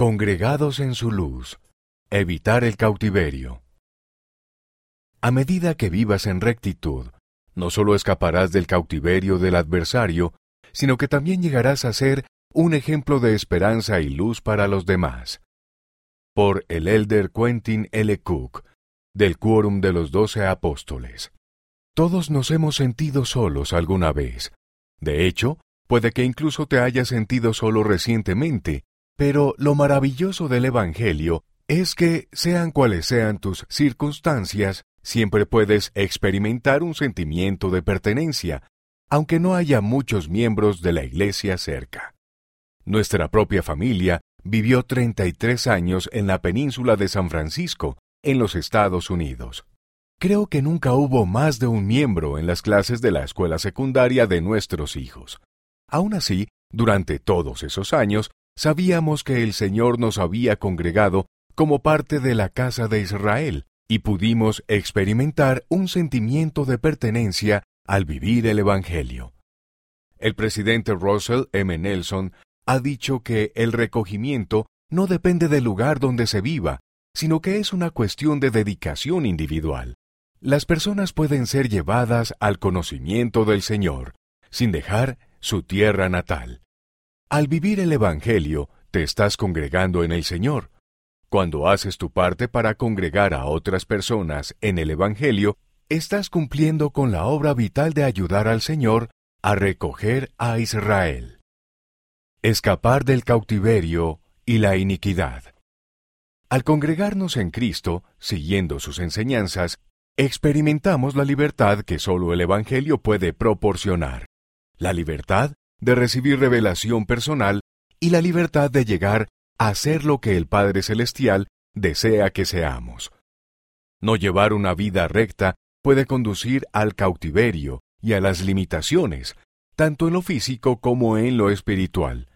Congregados en su luz. Evitar el cautiverio. A medida que vivas en rectitud, no solo escaparás del cautiverio del adversario, sino que también llegarás a ser un ejemplo de esperanza y luz para los demás. Por el elder Quentin L. Cook, del Quórum de los Doce Apóstoles. Todos nos hemos sentido solos alguna vez. De hecho, puede que incluso te hayas sentido solo recientemente, pero lo maravilloso del Evangelio es que, sean cuales sean tus circunstancias, siempre puedes experimentar un sentimiento de pertenencia, aunque no haya muchos miembros de la Iglesia cerca. Nuestra propia familia vivió 33 años en la península de San Francisco, en los Estados Unidos. Creo que nunca hubo más de un miembro en las clases de la escuela secundaria de nuestros hijos. Aún así, durante todos esos años, sabíamos que el Señor nos había congregado como parte de la casa de Israel, y pudimos experimentar un sentimiento de pertenencia al vivir el Evangelio. El presidente Russell M. Nelson ha dicho que el recogimiento no depende del lugar donde se viva, sino que es una cuestión de dedicación individual. Las personas pueden ser llevadas al conocimiento del Señor, sin dejar su tierra natal. Al vivir el Evangelio, te estás congregando en el Señor. Cuando haces tu parte para congregar a otras personas en el Evangelio, estás cumpliendo con la obra vital de ayudar al Señor a recoger a Israel. Escapar del cautiverio y la iniquidad. Al congregarnos en Cristo, siguiendo sus enseñanzas, experimentamos la libertad que solo el Evangelio puede proporcionar. La libertad de recibir revelación personal y la libertad de llegar a ser lo que el Padre Celestial desea que seamos. No llevar una vida recta puede conducir al cautiverio y a las limitaciones, tanto en lo físico como en lo espiritual.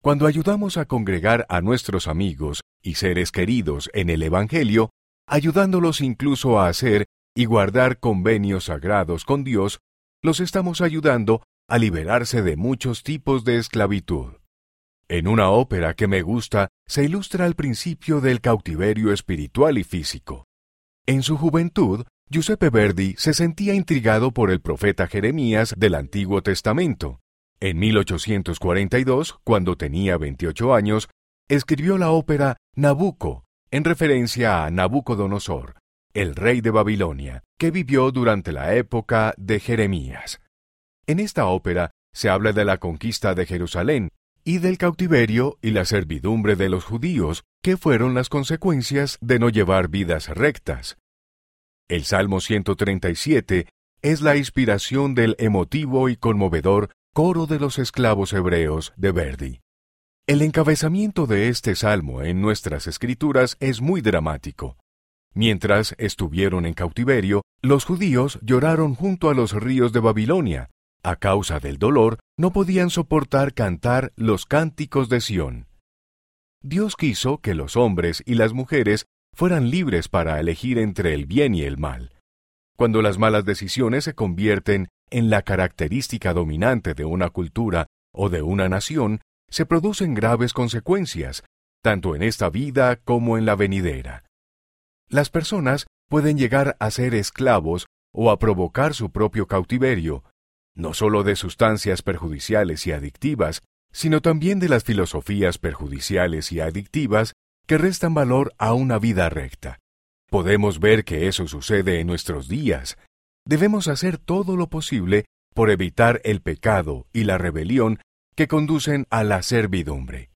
Cuando ayudamos a congregar a nuestros amigos y seres queridos en el Evangelio, ayudándolos incluso a hacer y guardar convenios sagrados con Dios, los estamos ayudando a liberarse de muchos tipos de esclavitud. En una ópera que me gusta se ilustra el principio del cautiverio espiritual y físico. En su juventud, Giuseppe Verdi se sentía intrigado por el profeta Jeremías del Antiguo Testamento. En 1842, cuando tenía 28 años, escribió la ópera Nabucco, en referencia a Nabucodonosor, el rey de Babilonia, que vivió durante la época de Jeremías. En esta ópera se habla de la conquista de Jerusalén y del cautiverio y la servidumbre de los judíos, que fueron las consecuencias de no llevar vidas rectas. El Salmo 137 es la inspiración del emotivo y conmovedor coro de los esclavos hebreos de Verdi. El encabezamiento de este salmo en nuestras escrituras es muy dramático. Mientras estuvieron en cautiverio, los judíos lloraron junto a los ríos de Babilonia. A causa del dolor, no podían soportar cantar los cánticos de Sión. Dios quiso que los hombres y las mujeres fueran libres para elegir entre el bien y el mal. Cuando las malas decisiones se convierten en la característica dominante de una cultura o de una nación, se producen graves consecuencias, tanto en esta vida como en la venidera. Las personas pueden llegar a ser esclavos o a provocar su propio cautiverio, no solo de sustancias perjudiciales y adictivas, sino también de las filosofías perjudiciales y adictivas que restan valor a una vida recta. Podemos ver que eso sucede en nuestros días. Debemos hacer todo lo posible por evitar el pecado y la rebelión que conducen a la servidumbre.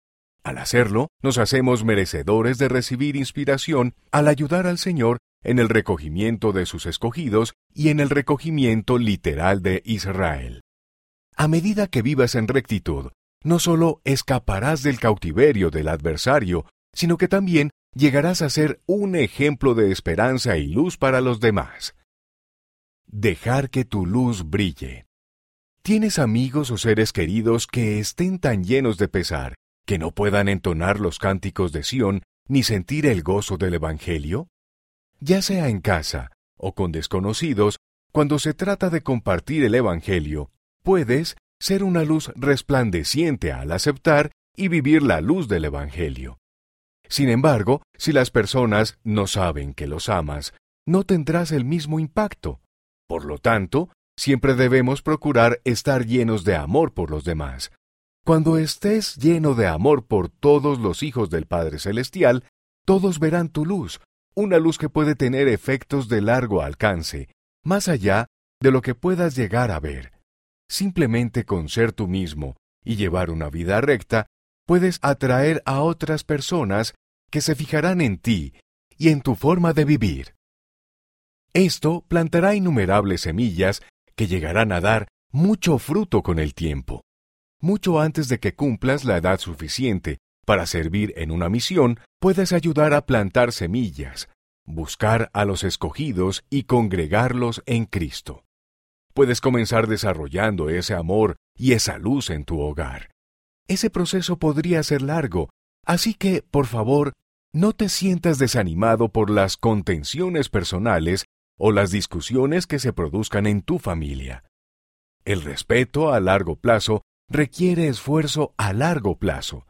Al hacerlo, nos hacemos merecedores de recibir inspiración al ayudar al Señor en el recogimiento de sus escogidos y en el recogimiento literal de Israel. A medida que vivas en rectitud, no solo escaparás del cautiverio del adversario, sino que también llegarás a ser un ejemplo de esperanza y luz para los demás. Dejar que tu luz brille. ¿Tienes amigos o seres queridos que estén tan llenos de pesar que no puedan entonar los cánticos de Sión ni sentir el gozo del Evangelio? Ya sea en casa o con desconocidos, cuando se trata de compartir el Evangelio, puedes ser una luz resplandeciente al aceptar y vivir la luz del Evangelio. Sin embargo, si las personas no saben que los amas, no tendrás el mismo impacto. Por lo tanto, siempre debemos procurar estar llenos de amor por los demás. Cuando estés lleno de amor por todos los hijos del Padre Celestial, todos verán tu luz, una luz que puede tener efectos de largo alcance, más allá de lo que puedas llegar a ver. Simplemente con ser tú mismo y llevar una vida recta, puedes atraer a otras personas que se fijarán en ti y en tu forma de vivir. Esto plantará innumerables semillas que llegarán a dar mucho fruto con el tiempo. Mucho antes de que cumplas la edad suficiente para servir en una misión, puedes ayudar a plantar semillas, buscar a los escogidos y congregarlos en Cristo. Puedes comenzar desarrollando ese amor y esa luz en tu hogar. Ese proceso podría ser largo, así que, por favor, no te sientas desanimado por las contenciones personales o las discusiones que se produzcan en tu familia. El respeto a largo plazo requiere esfuerzo a largo plazo.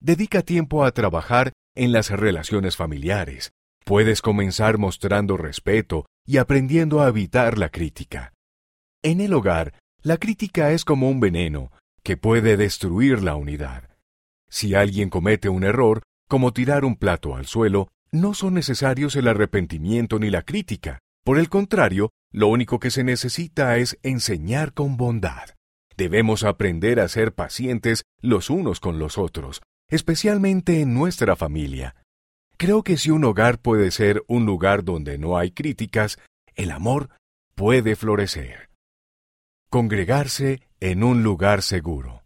Dedica tiempo a trabajar en las relaciones familiares. Puedes comenzar mostrando respeto y aprendiendo a evitar la crítica. En el hogar, la crítica es como un veneno que puede destruir la unidad. Si alguien comete un error, como tirar un plato al suelo, no son necesarios el arrepentimiento ni la crítica. Por el contrario, lo único que se necesita es enseñar con bondad. Debemos aprender a ser pacientes los unos con los otros, especialmente en nuestra familia. Creo que si un hogar puede ser un lugar donde no hay críticas, el amor puede florecer. Congregarse en un lugar seguro.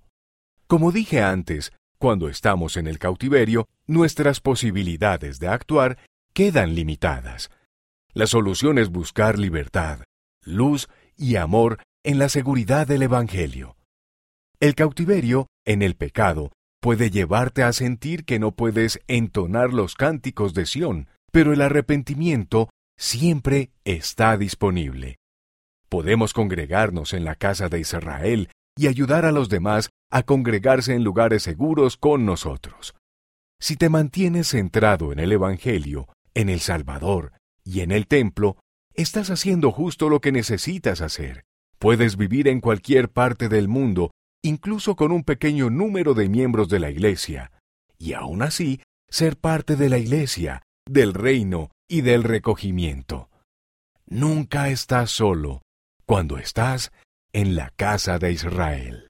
Como dije antes, cuando estamos en el cautiverio, nuestras posibilidades de actuar quedan limitadas. La solución es buscar libertad, luz y amor en la seguridad del Evangelio. El cautiverio, en el pecado, puede llevarte a sentir que no puedes entonar los cánticos de Sión, pero el arrepentimiento siempre está disponible. Podemos congregarnos en la casa de Israel y ayudar a los demás a congregarse en lugares seguros con nosotros. Si te mantienes centrado en el Evangelio, en el Salvador y en el templo, estás haciendo justo lo que necesitas hacer. Puedes vivir en cualquier parte del mundo, incluso con un pequeño número de miembros de la Iglesia, y aún así ser parte de la Iglesia, del reino y del recogimiento. Nunca estás solo cuando estás en la casa de Israel.